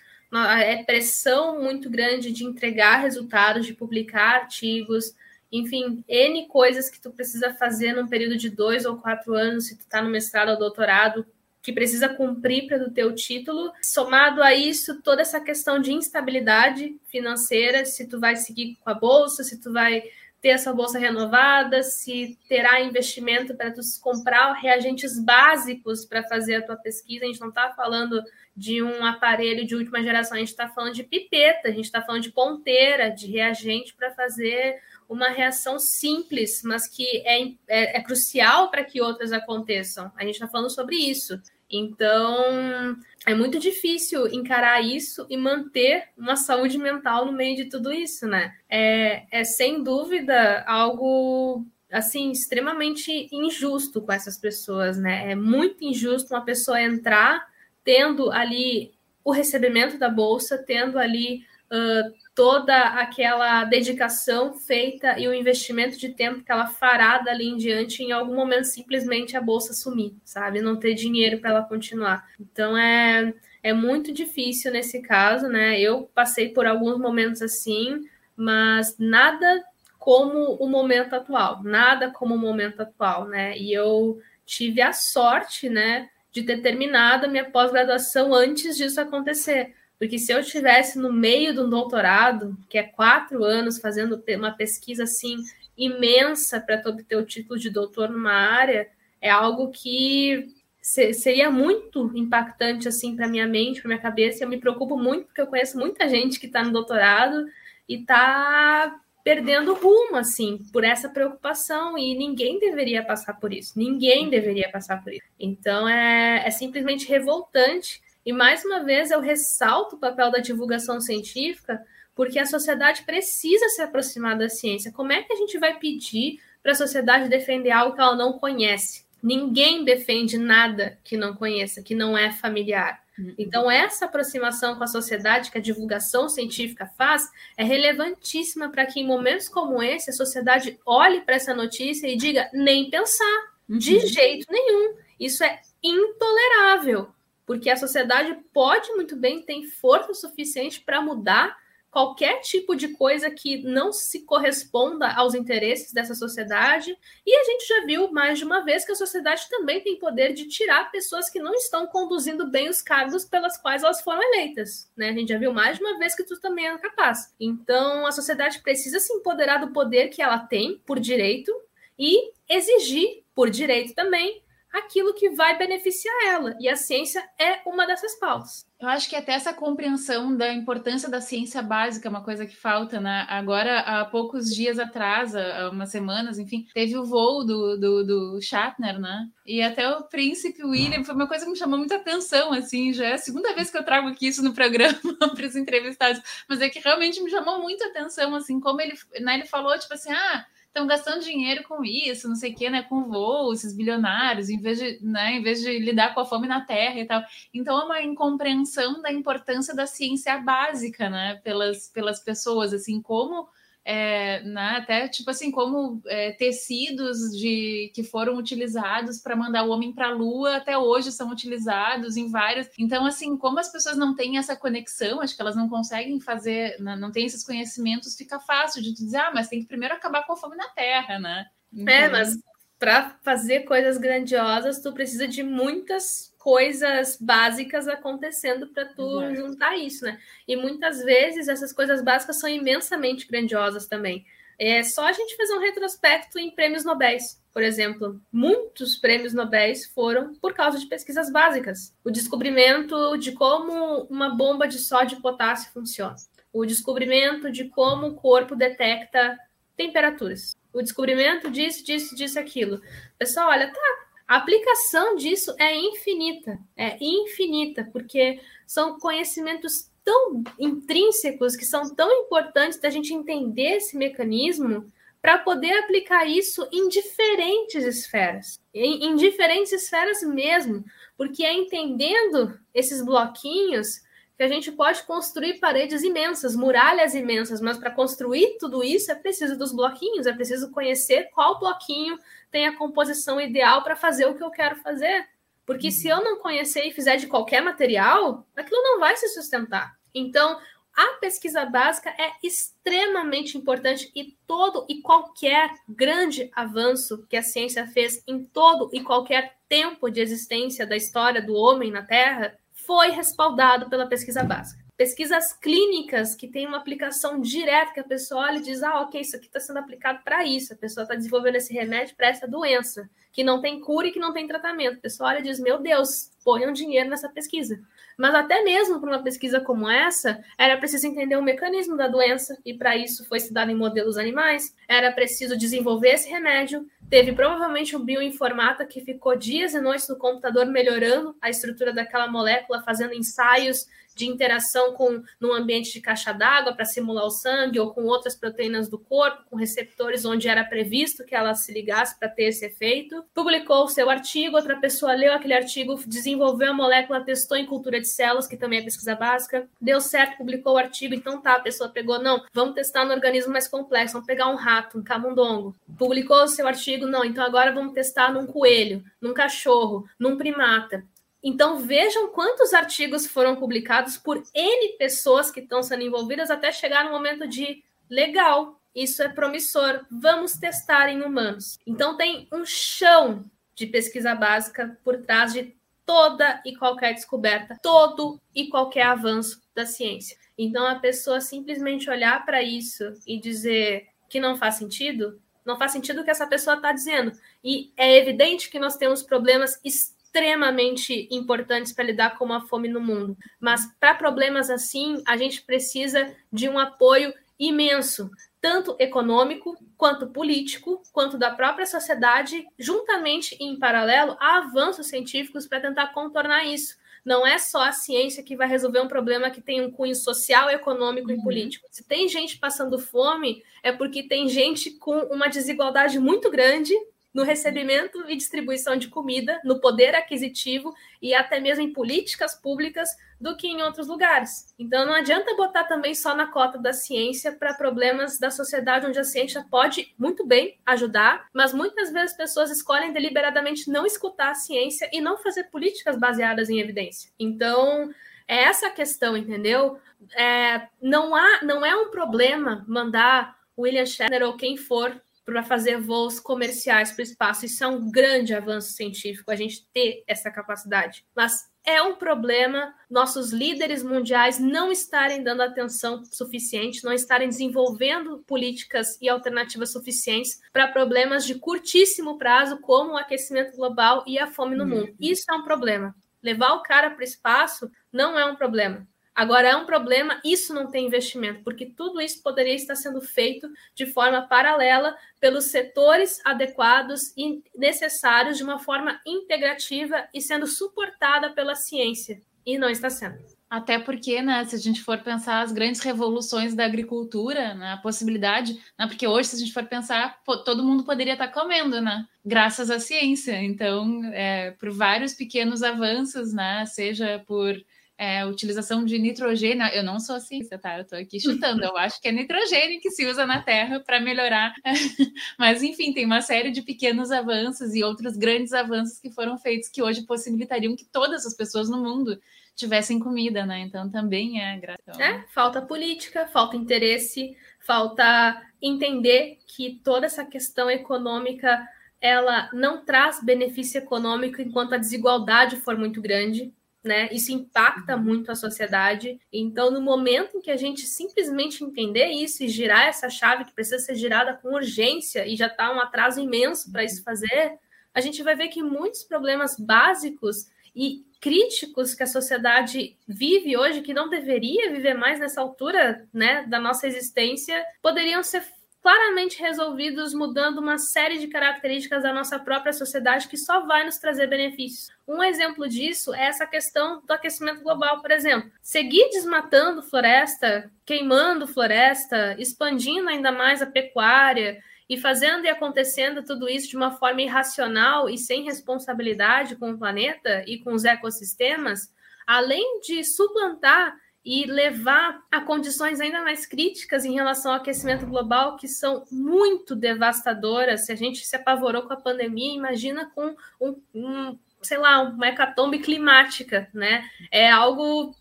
é pressão muito grande de entregar resultados, de publicar artigos, enfim, N coisas que tu precisa fazer num período de dois ou quatro anos, se tu está no mestrado ou doutorado, que precisa cumprir para o teu título. Somado a isso, toda essa questão de instabilidade financeira, se tu vai seguir com a bolsa, se tu vai ter essa bolsa renovada, se terá investimento para tu comprar reagentes básicos para fazer a tua pesquisa. A gente não está falando de um aparelho de última geração, a gente está falando de pipeta, a gente está falando de ponteira, de reagente para fazer uma reação simples, mas que é, é, é crucial para que outras aconteçam. A gente está falando sobre isso. Então, é muito difícil encarar isso e manter uma saúde mental no meio de tudo isso, né? É, é sem dúvida algo assim extremamente injusto com essas pessoas, né? É muito injusto uma pessoa entrar tendo ali o recebimento da bolsa, tendo ali uh, toda aquela dedicação feita e o investimento de tempo que ela fará dali em diante, em algum momento simplesmente a bolsa sumir, sabe? Não ter dinheiro para ela continuar. Então é, é muito difícil nesse caso, né? Eu passei por alguns momentos assim, mas nada como o momento atual, nada como o momento atual, né? E eu tive a sorte, né, de ter terminado a minha pós-graduação antes disso acontecer. Porque se eu estivesse no meio de um doutorado, que é quatro anos fazendo uma pesquisa assim imensa para obter o título de doutor numa área, é algo que seria muito impactante assim para minha mente, para minha cabeça. Eu me preocupo muito porque eu conheço muita gente que está no doutorado e está perdendo rumo assim por essa preocupação e ninguém deveria passar por isso. Ninguém deveria passar por isso. Então é, é simplesmente revoltante. E mais uma vez eu ressalto o papel da divulgação científica porque a sociedade precisa se aproximar da ciência. Como é que a gente vai pedir para a sociedade defender algo que ela não conhece? Ninguém defende nada que não conheça, que não é familiar. Uhum. Então, essa aproximação com a sociedade que a divulgação científica faz é relevantíssima para que, em momentos como esse, a sociedade olhe para essa notícia e diga: nem pensar, uhum. de jeito nenhum. Isso é intolerável, porque a sociedade pode muito bem ter força suficiente para mudar qualquer tipo de coisa que não se corresponda aos interesses dessa sociedade. E a gente já viu mais de uma vez que a sociedade também tem poder de tirar pessoas que não estão conduzindo bem os cargos pelas quais elas foram eleitas. Né? A gente já viu mais de uma vez que tu também é capaz. Então, a sociedade precisa se empoderar do poder que ela tem por direito e exigir por direito também aquilo que vai beneficiar ela. E a ciência é uma dessas pautas. Eu acho que até essa compreensão da importância da ciência básica é uma coisa que falta, né? Agora, há poucos dias atrás, há umas semanas, enfim, teve o voo do, do, do Shatner, né? E até o príncipe William foi uma coisa que me chamou muita atenção, assim, já é a segunda vez que eu trago aqui isso no programa *laughs* para os entrevistados, mas é que realmente me chamou muita atenção, assim, como ele, né, ele falou, tipo assim, ah, estão gastando dinheiro com isso, não sei o quê, né? Com voo, esses bilionários, em vez de, né, em vez de lidar com a fome na terra e tal. Então é uma incompreensão da importância da ciência básica, né? Pelas, pelas pessoas, assim, como é, né, até tipo assim, como é, tecidos de que foram utilizados para mandar o homem para a Lua até hoje são utilizados em vários. Então, assim, como as pessoas não têm essa conexão, acho que elas não conseguem fazer, não, não têm esses conhecimentos, fica fácil de dizer, ah, mas tem que primeiro acabar com a fome na Terra, né? É, então... É, mas para fazer coisas grandiosas, tu precisa de muitas coisas básicas acontecendo para tu Exato. juntar isso, né? E muitas vezes essas coisas básicas são imensamente grandiosas também. É só a gente fazer um retrospecto em prêmios Nobéis, por exemplo. Muitos prêmios Nobéis foram por causa de pesquisas básicas. O descobrimento de como uma bomba de sódio e potássio funciona. O descobrimento de como o corpo detecta temperaturas. O descobrimento disso, disso, disso, aquilo. Pessoal, olha, tá, a aplicação disso é infinita, é infinita, porque são conhecimentos tão intrínsecos que são tão importantes da gente entender esse mecanismo para poder aplicar isso em diferentes esferas, em, em, diferentes esferas mesmo, porque é entendendo esses bloquinhos que a gente pode construir paredes imensas, muralhas imensas, mas para construir tudo isso é preciso dos bloquinhos, é preciso conhecer qual bloquinho tem a composição ideal para fazer o que eu quero fazer. Porque se eu não conhecer e fizer de qualquer material, aquilo não vai se sustentar. Então, a pesquisa básica é extremamente importante e todo e qualquer grande avanço que a ciência fez em todo e qualquer tempo de existência da história do homem na Terra foi respaldado pela pesquisa básica pesquisas clínicas que têm uma aplicação direta, que a pessoa olha e diz: ah, ok, isso aqui está sendo aplicado para isso, a pessoa está desenvolvendo esse remédio para essa doença, que não tem cura e que não tem tratamento. A pessoa olha e diz: meu Deus, ponham dinheiro nessa pesquisa. Mas até mesmo para uma pesquisa como essa, era preciso entender o mecanismo da doença, e para isso foi estudado em modelos animais, era preciso desenvolver esse remédio. Teve provavelmente um bioinformata que ficou dias e noites no computador melhorando a estrutura daquela molécula, fazendo ensaios de interação com num ambiente de caixa d'água para simular o sangue ou com outras proteínas do corpo, com receptores onde era previsto que ela se ligasse para ter esse efeito. Publicou o seu artigo, outra pessoa leu aquele artigo, desenvolveu a molécula, testou em cultura de células, que também é pesquisa básica, deu certo, publicou o artigo, então tá, a pessoa pegou, não, vamos testar no organismo mais complexo, vamos pegar um rato, um camundongo. Publicou o seu artigo, não, então agora vamos testar num coelho, num cachorro, num primata. Então vejam quantos artigos foram publicados por N pessoas que estão sendo envolvidas até chegar no momento de legal. isso é promissor, vamos testar em humanos. Então, tem um chão de pesquisa básica por trás de toda e qualquer descoberta, todo e qualquer avanço da ciência. Então, a pessoa simplesmente olhar para isso e dizer que não faz sentido, não faz sentido o que essa pessoa está dizendo. E é evidente que nós temos problemas extremamente importantes para lidar com a fome no mundo. Mas para problemas assim, a gente precisa de um apoio imenso, tanto econômico, quanto político, quanto da própria sociedade, juntamente e em paralelo a avanços científicos para tentar contornar isso. Não é só a ciência que vai resolver um problema que tem um cunho social, econômico uhum. e político. Se tem gente passando fome, é porque tem gente com uma desigualdade muito grande no recebimento e distribuição de comida, no poder aquisitivo e até mesmo em políticas públicas do que em outros lugares. Então não adianta botar também só na cota da ciência para problemas da sociedade onde a ciência pode muito bem ajudar, mas muitas vezes as pessoas escolhem deliberadamente não escutar a ciência e não fazer políticas baseadas em evidência. Então é essa a questão, entendeu? É, não há, não é um problema mandar William Shatner ou quem for para fazer voos comerciais para o espaço. Isso é um grande avanço científico, a gente ter essa capacidade. Mas é um problema nossos líderes mundiais não estarem dando atenção suficiente, não estarem desenvolvendo políticas e alternativas suficientes para problemas de curtíssimo prazo, como o aquecimento global e a fome no uhum. mundo. Isso é um problema. Levar o cara para o espaço não é um problema. Agora é um problema, isso não tem investimento, porque tudo isso poderia estar sendo feito de forma paralela pelos setores adequados e necessários de uma forma integrativa e sendo suportada pela ciência. E não está sendo. Até porque, né, se a gente for pensar as grandes revoluções da agricultura, né, a possibilidade, né, porque hoje, se a gente for pensar, pô, todo mundo poderia estar comendo, né, graças à ciência. Então, é, por vários pequenos avanços, né, seja por é, utilização de nitrogênio. Eu não sou cientista, tá? Eu tô aqui chutando. Eu acho que é nitrogênio que se usa na Terra para melhorar. *laughs* Mas, enfim, tem uma série de pequenos avanços e outros grandes avanços que foram feitos que hoje possibilitariam que todas as pessoas no mundo tivessem comida, né? Então também é gratidão. É, falta política, falta interesse, falta entender que toda essa questão econômica ela não traz benefício econômico enquanto a desigualdade for muito grande né? Isso impacta uhum. muito a sociedade. Então, no momento em que a gente simplesmente entender isso e girar essa chave que precisa ser girada com urgência e já está um atraso imenso para isso uhum. fazer, a gente vai ver que muitos problemas básicos e críticos que a sociedade vive hoje, que não deveria viver mais nessa altura, né, da nossa existência, poderiam ser claramente resolvidos mudando uma série de características da nossa própria sociedade que só vai nos trazer benefícios. Um exemplo disso é essa questão do aquecimento global, por exemplo. Seguir desmatando floresta, queimando floresta, expandindo ainda mais a pecuária e fazendo e acontecendo tudo isso de uma forma irracional e sem responsabilidade com o planeta e com os ecossistemas, além de suplantar e levar a condições ainda mais críticas em relação ao aquecimento global, que são muito devastadoras. Se a gente se apavorou com a pandemia, imagina com um, um sei lá, uma hecatombe climática, né? É algo,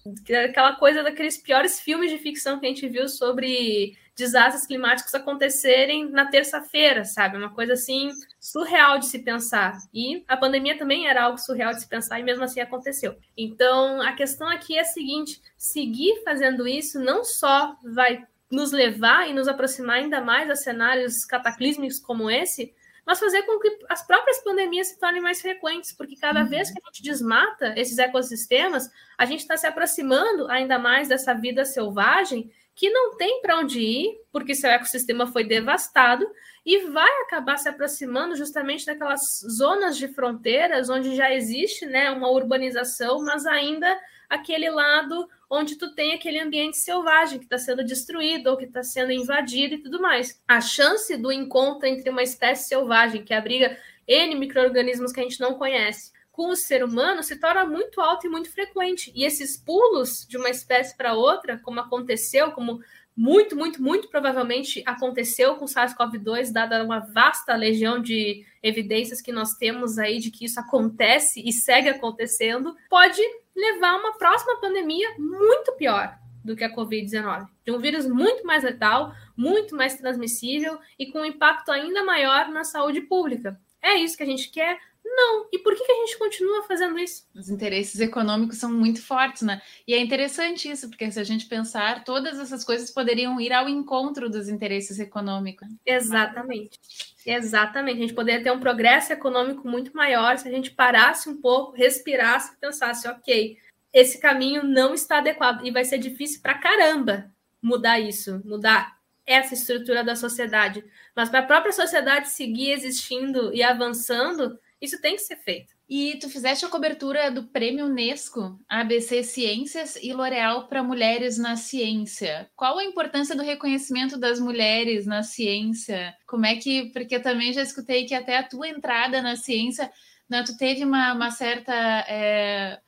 aquela coisa daqueles piores filmes de ficção que a gente viu sobre desastres climáticos acontecerem na terça-feira, sabe? Uma coisa assim surreal de se pensar. E a pandemia também era algo surreal de se pensar e mesmo assim aconteceu. Então, a questão aqui é a seguinte: seguir fazendo isso não só vai nos levar e nos aproximar ainda mais a cenários cataclísmicos como esse, mas fazer com que as próprias pandemias se tornem mais frequentes, porque cada uhum. vez que a gente desmata esses ecossistemas, a gente está se aproximando ainda mais dessa vida selvagem que não tem para onde ir, porque seu ecossistema foi devastado, e vai acabar se aproximando justamente daquelas zonas de fronteiras onde já existe né, uma urbanização, mas ainda aquele lado onde tu tem aquele ambiente selvagem que está sendo destruído ou que está sendo invadido e tudo mais. A chance do encontro entre uma espécie selvagem que abriga N micro-organismos que a gente não conhece com o ser humano se torna muito alta e muito frequente. E esses pulos de uma espécie para outra, como aconteceu, como muito, muito, muito provavelmente aconteceu com SARS-CoV-2, dada uma vasta legião de evidências que nós temos aí de que isso acontece e segue acontecendo, pode levar a uma próxima pandemia muito pior. do que a Covid-19, de um vírus muito mais letal, muito mais transmissível e com um impacto ainda maior na saúde pública. É isso que a gente quer? Não. E por que, que a gente continua fazendo isso? Os interesses econômicos são muito fortes, né? E é interessante isso, porque se a gente pensar, todas essas coisas poderiam ir ao encontro dos interesses econômicos. Exatamente. Exatamente. A gente poderia ter um progresso econômico muito maior se a gente parasse um pouco, respirasse e pensasse, ok, esse caminho não está adequado e vai ser difícil para caramba mudar isso, mudar essa estrutura da sociedade. Mas para a própria sociedade seguir existindo e avançando, isso tem que ser feito. E tu fizeste a cobertura do Prêmio Unesco, ABC Ciências e L'Oréal para Mulheres na Ciência. Qual a importância do reconhecimento das mulheres na ciência? Como é que, porque também já escutei que até a tua entrada na ciência, né, tu teve uma, uma certa é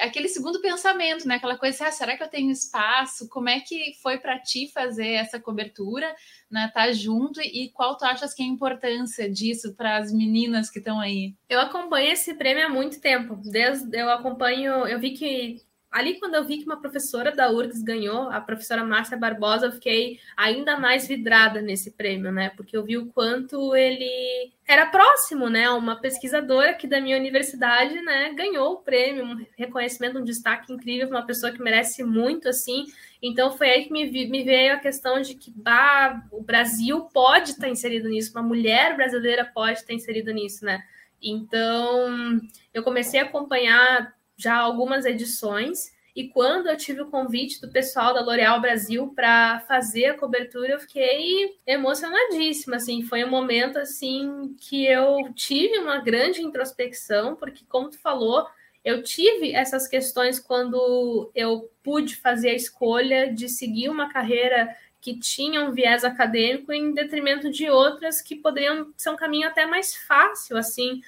aquele segundo pensamento, né? Aquela coisa, assim, ah, será que eu tenho espaço? Como é que foi para ti fazer essa cobertura, né? Tá junto e qual tu achas que é a importância disso para as meninas que estão aí? Eu acompanho esse prêmio há muito tempo. Desde eu acompanho, eu vi que ali quando eu vi que uma professora da URGS ganhou, a professora Márcia Barbosa, eu fiquei ainda mais vidrada nesse prêmio, né? Porque eu vi o quanto ele era próximo, né? Uma pesquisadora que da minha universidade, né, ganhou o prêmio, um reconhecimento, um destaque incrível, uma pessoa que merece muito, assim. Então foi aí que me, me veio a questão de que bah, o Brasil pode estar inserido nisso, uma mulher brasileira pode estar inserida nisso, né? Então eu comecei a acompanhar já algumas edições. E quando eu tive o convite do pessoal da L'Oréal Brasil para fazer a cobertura, eu fiquei emocionadíssima, assim, foi um momento assim que eu tive uma grande introspecção, porque como tu falou, eu tive essas questões quando eu pude fazer a escolha de seguir uma carreira que tinha um viés acadêmico em detrimento de outras que poderiam ser um caminho até mais fácil, assim,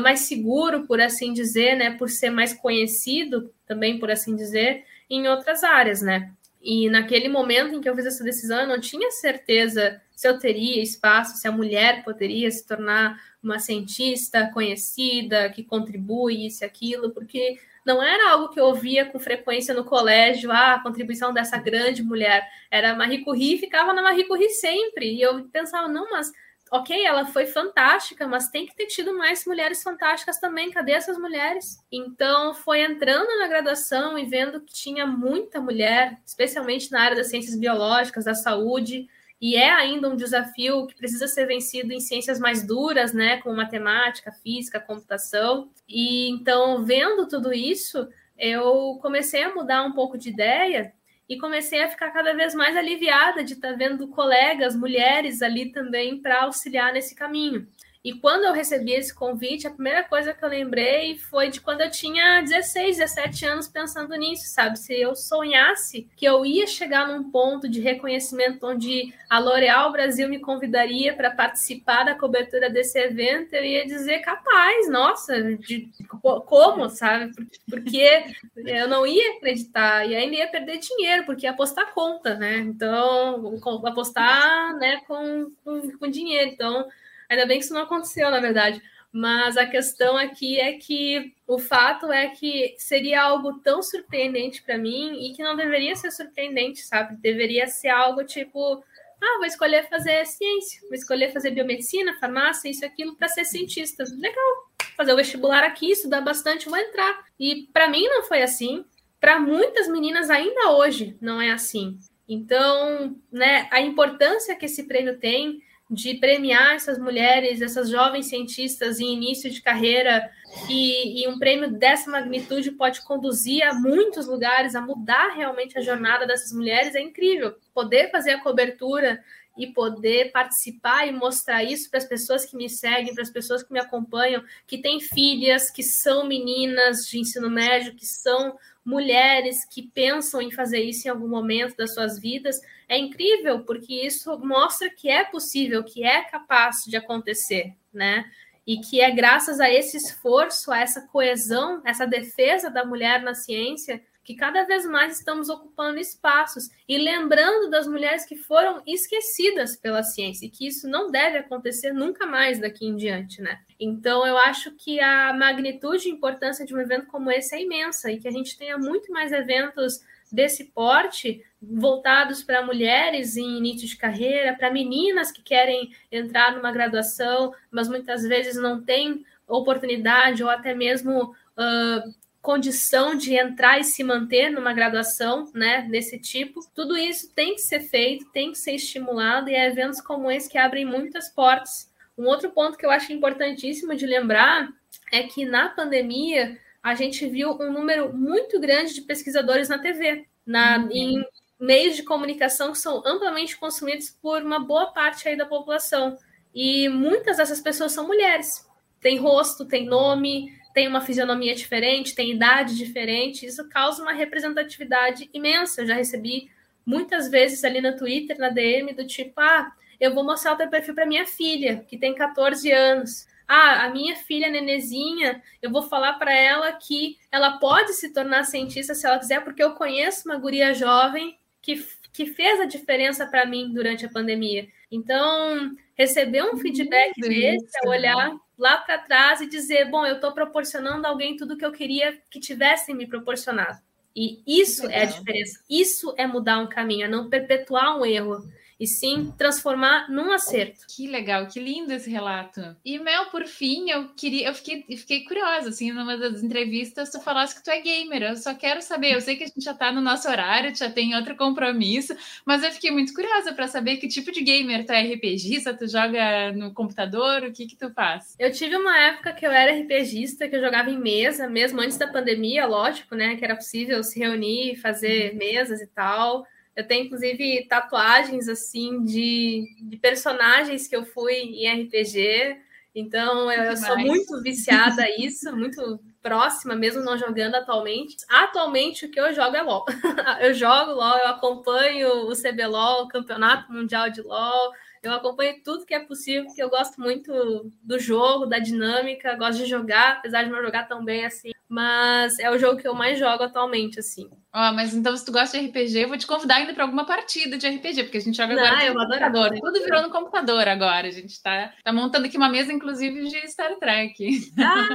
mais seguro, por assim dizer, né, por ser mais conhecido, também por assim dizer, em outras áreas, né? E naquele momento em que eu fiz essa decisão, eu não tinha certeza se eu teria espaço, se a mulher poderia se tornar uma cientista conhecida, que contribui isso e aquilo, porque não era algo que eu ouvia com frequência no colégio, ah, a contribuição dessa grande mulher. Era Marie Curie, ficava na Marie Curie sempre. E eu pensava, não, mas ok, ela foi fantástica, mas tem que ter tido mais mulheres fantásticas também. Cadê essas mulheres? Então, foi entrando na graduação e vendo que tinha muita mulher, especialmente na área das ciências biológicas, da saúde, e é ainda um desafio que precisa ser vencido em ciências mais duras, né, como matemática, física, computação. E então, vendo tudo isso, eu comecei a mudar um pouco de ideia e comecei a ficar cada vez mais aliviada de estar vendo colegas, mulheres ali também para auxiliar nesse caminho. E quando eu recebi esse convite, a primeira coisa que eu lembrei foi de quando eu tinha 16, 17 anos pensando nisso, sabe? Se eu sonhasse que eu ia chegar num ponto de reconhecimento onde a L'Oréal Brasil me convidaria para participar da cobertura desse evento, eu ia dizer capaz, nossa, de, como, sabe? Porque eu não ia acreditar e ainda ia perder dinheiro, porque ia apostar conta, né? Então, apostar né, com, com, com dinheiro. Então, Ainda bem que isso não aconteceu, na verdade. Mas a questão aqui é que o fato é que seria algo tão surpreendente para mim e que não deveria ser surpreendente, sabe? Deveria ser algo tipo, ah, vou escolher fazer ciência, vou escolher fazer biomedicina, farmácia, isso aquilo para ser cientista. Legal. Fazer o vestibular aqui, estudar bastante, vou entrar. E para mim não foi assim. Para muitas meninas ainda hoje não é assim. Então, né, a importância que esse prêmio tem de premiar essas mulheres, essas jovens cientistas em início de carreira, e, e, um prêmio dessa magnitude pode conduzir a muitos lugares, a mudar realmente a jornada dessas mulheres, é incrível. Poder fazer a cobertura e poder participar e mostrar isso para as pessoas que me seguem, para as pessoas que me acompanham, que têm filhas, que são meninas de ensino médio, que são mulheres que pensam em fazer isso em algum momento das suas vidas. É incrível, porque isso mostra que é possível, que é capaz de acontecer, né? E que é graças a esse esforço, a essa coesão, essa defesa da mulher na ciência, que cada vez mais estamos ocupando espaços e lembrando das mulheres que foram esquecidas pela ciência e que isso não deve acontecer nunca mais daqui em diante, né? Então eu acho que a magnitude e importância de um evento como esse é imensa e que a gente tenha muito mais eventos desse porte, voltados para mulheres em início de carreira, para meninas que querem entrar numa graduação, mas muitas vezes não têm oportunidade ou até mesmo uh, condição de entrar e se manter numa graduação, né, desse tipo. Tudo isso tem que ser feito, tem que ser estimulado e é eventos como esse que abrem muitas portas. Um outro ponto que eu acho importantíssimo de lembrar é que na pandemia a gente viu um número muito grande de pesquisadores na TV, na, uhum. em meios de comunicação que são amplamente consumidos por uma boa parte aí da população. E muitas dessas pessoas são mulheres. Tem rosto, tem nome, tem uma fisionomia diferente, tem idade diferente. Isso causa uma representatividade imensa. Eu já recebi muitas vezes ali no Twitter, na DM, do tipo: ah, eu vou mostrar o teu perfil para minha filha, que tem 14 anos. Ah, a minha filha nenezinha, eu vou falar para ela que ela pode se tornar cientista se ela quiser, porque eu conheço uma guria jovem que, que fez a diferença para mim durante a pandemia. Então, receber um feedback Meu desse, é olhar lá para trás e dizer, bom, eu estou proporcionando a alguém tudo que eu queria que tivessem me proporcionado. E isso é a diferença. Isso é mudar um caminho, é não perpetuar um erro e sim transformar num acerto. Que legal, que lindo esse relato. E Mel, por fim, eu queria, eu fiquei, fiquei curiosa, assim, numa das entrevistas, tu falaste que tu é gamer. Eu só quero saber, eu sei que a gente já tá no nosso horário, já tem outro compromisso, mas eu fiquei muito curiosa para saber que tipo de gamer tu é RPGista, tu joga no computador, o que que tu faz? Eu tive uma época que eu era RPGista, que eu jogava em mesa, mesmo antes da pandemia, lógico, né, que era possível se reunir, fazer uhum. mesas e tal. Eu tenho, inclusive, tatuagens, assim, de, de personagens que eu fui em RPG. Então, eu, eu sou muito viciada a isso, muito próxima, mesmo não jogando atualmente. Atualmente, o que eu jogo é LOL. *laughs* eu jogo LOL, eu acompanho o CBLOL, o Campeonato Mundial de LOL, eu acompanho tudo que é possível, porque eu gosto muito do jogo, da dinâmica, gosto de jogar, apesar de não jogar tão bem assim. Mas é o jogo que eu mais jogo atualmente, assim. Oh, mas então, se tu gosta de RPG, eu vou te convidar ainda para alguma partida de RPG, porque a gente joga não, agora no computador. Tudo virou no computador agora. A gente tá, tá montando aqui uma mesa, inclusive, de Star Trek. Ah,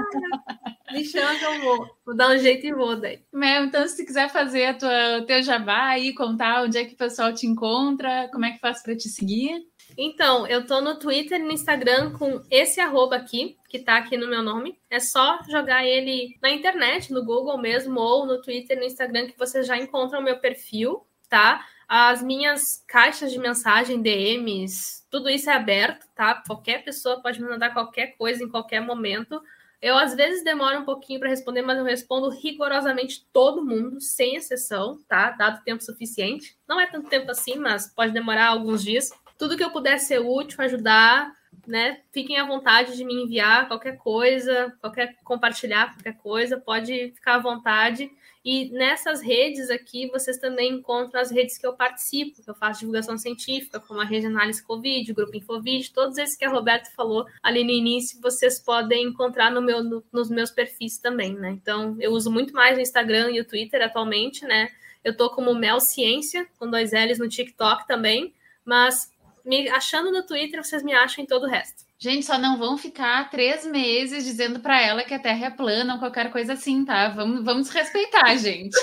me chama que eu vou. Vou dar um jeito e vou daí. Mel, então, se tu quiser fazer a tua, o teu jabá aí, contar onde é que o pessoal te encontra, como é que faz para te seguir? Então, eu tô no Twitter e no Instagram com esse arroba aqui, que tá aqui no meu nome. É só jogar ele na internet, no Google mesmo, ou no Twitter e no Instagram, que vocês já encontram o meu perfil, tá? As minhas caixas de mensagem, DMs, tudo isso é aberto, tá? Qualquer pessoa pode me mandar qualquer coisa em qualquer momento. Eu, às vezes, demoro um pouquinho para responder, mas eu respondo rigorosamente todo mundo, sem exceção, tá? Dado tempo suficiente. Não é tanto tempo assim, mas pode demorar alguns dias tudo que eu puder ser útil, ajudar, né? Fiquem à vontade de me enviar qualquer coisa, qualquer compartilhar qualquer coisa, pode ficar à vontade. E nessas redes aqui, vocês também encontram as redes que eu participo, que eu faço divulgação científica, como a Rede Análise Covid, o Grupo Infovid, todos esses que a Roberta falou ali no início, vocês podem encontrar no meu, no, nos meus perfis também, né? Então, eu uso muito mais o Instagram e o Twitter atualmente, né? Eu tô como Mel Ciência, com dois L's no TikTok também, mas me achando no Twitter, vocês me acham em todo o resto. Gente, só não vão ficar três meses dizendo para ela que a Terra é plana ou qualquer coisa assim, tá? Vamos, vamos respeitar, *laughs* gente.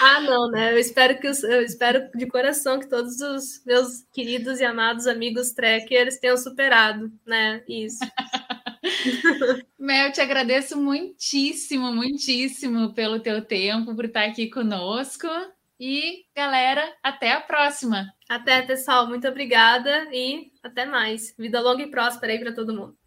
ah, não, né? Eu espero que os, eu espero de coração que todos os meus queridos e amados amigos trekkers tenham superado, né? Isso. *laughs* Mel, eu te agradeço muitíssimo, muitíssimo pelo teu tempo, por estar aqui conosco. E, galera, até a próxima. Até, pessoal. Muito obrigada e até mais. Vida longa e próspera aí para todo mundo.